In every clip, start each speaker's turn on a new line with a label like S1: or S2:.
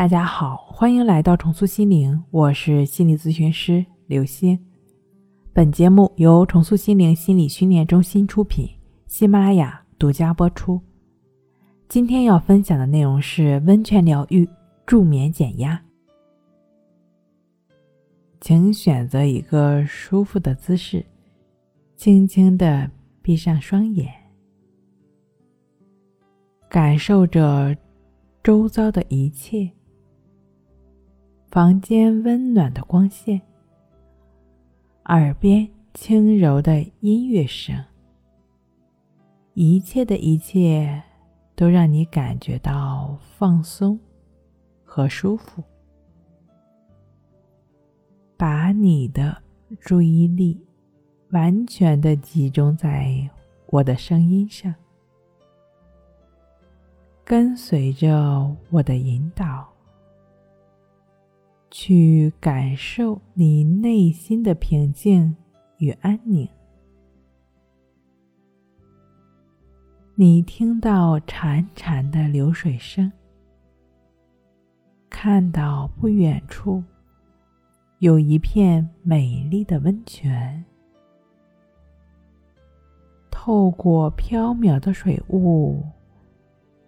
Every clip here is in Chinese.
S1: 大家好，欢迎来到重塑心灵，我是心理咨询师刘星。本节目由重塑心灵心理训练中心出品，喜马拉雅独家播出。今天要分享的内容是温泉疗愈助眠减压，请选择一个舒服的姿势，轻轻的闭上双眼，感受着周遭的一切。房间温暖的光线，耳边轻柔的音乐声，一切的一切都让你感觉到放松和舒服。把你的注意力完全的集中在我的声音上，跟随着我的引导。去感受你内心的平静与安宁。你听到潺潺的流水声，看到不远处有一片美丽的温泉。透过飘渺的水雾，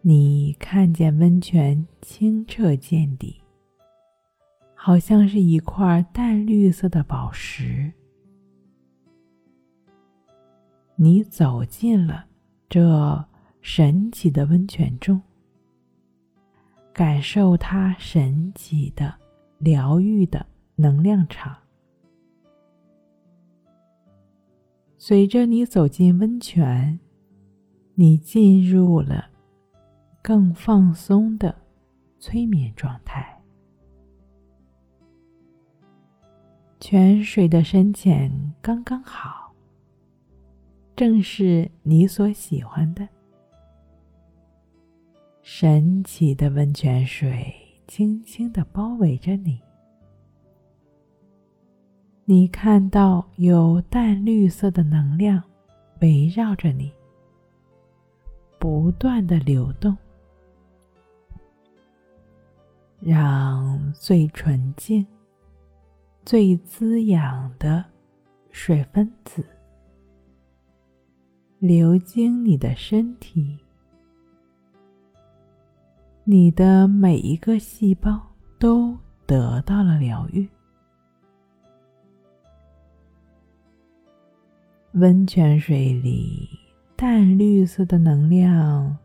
S1: 你看见温泉清澈见底。好像是一块淡绿色的宝石。你走进了这神奇的温泉中，感受它神奇的疗愈的能量场。随着你走进温泉，你进入了更放松的催眠状态。泉水的深浅刚刚好，正是你所喜欢的。神奇的温泉水轻轻的包围着你，你看到有淡绿色的能量围绕着你，不断的流动，让最纯净。最滋养的水分子流经你的身体，你的每一个细胞都得到了疗愈。温泉水里淡绿色的能量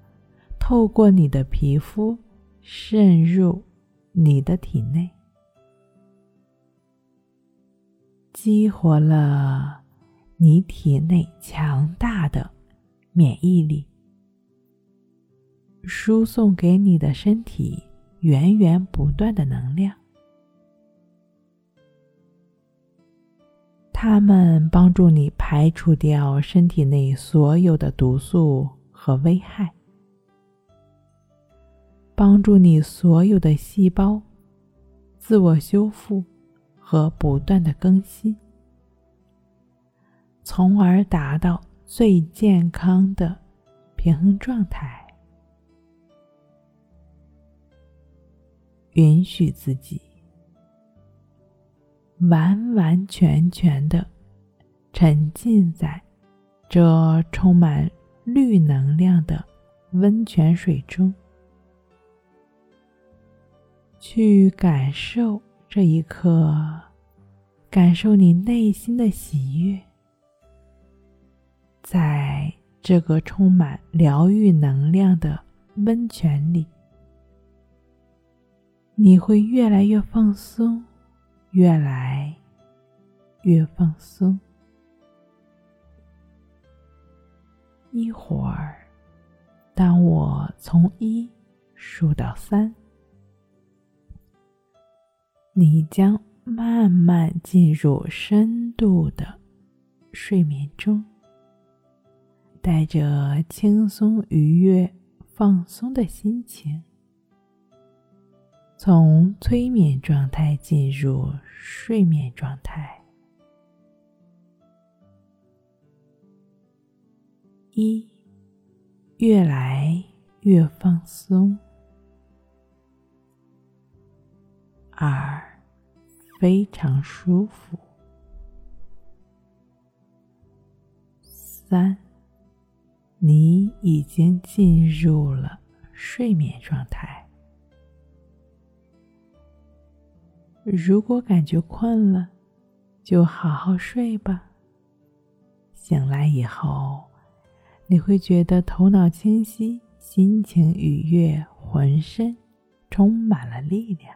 S1: 透过你的皮肤渗入你的体内。激活了你体内强大的免疫力，输送给你的身体源源不断的能量。它们帮助你排除掉身体内所有的毒素和危害，帮助你所有的细胞自我修复。和不断的更新，从而达到最健康的平衡状态。允许自己完完全全的沉浸在这充满绿能量的温泉水中，去感受。这一刻，感受你内心的喜悦，在这个充满疗愈能量的温泉里，你会越来越放松，越来越放松。一会儿，当我从一数到三。你将慢慢进入深度的睡眠中，带着轻松、愉悦、放松的心情，从催眠状态进入睡眠状态。一，越来越放松。二，非常舒服。三，你已经进入了睡眠状态。如果感觉困了，就好好睡吧。醒来以后，你会觉得头脑清晰，心情愉悦，浑身充满了力量。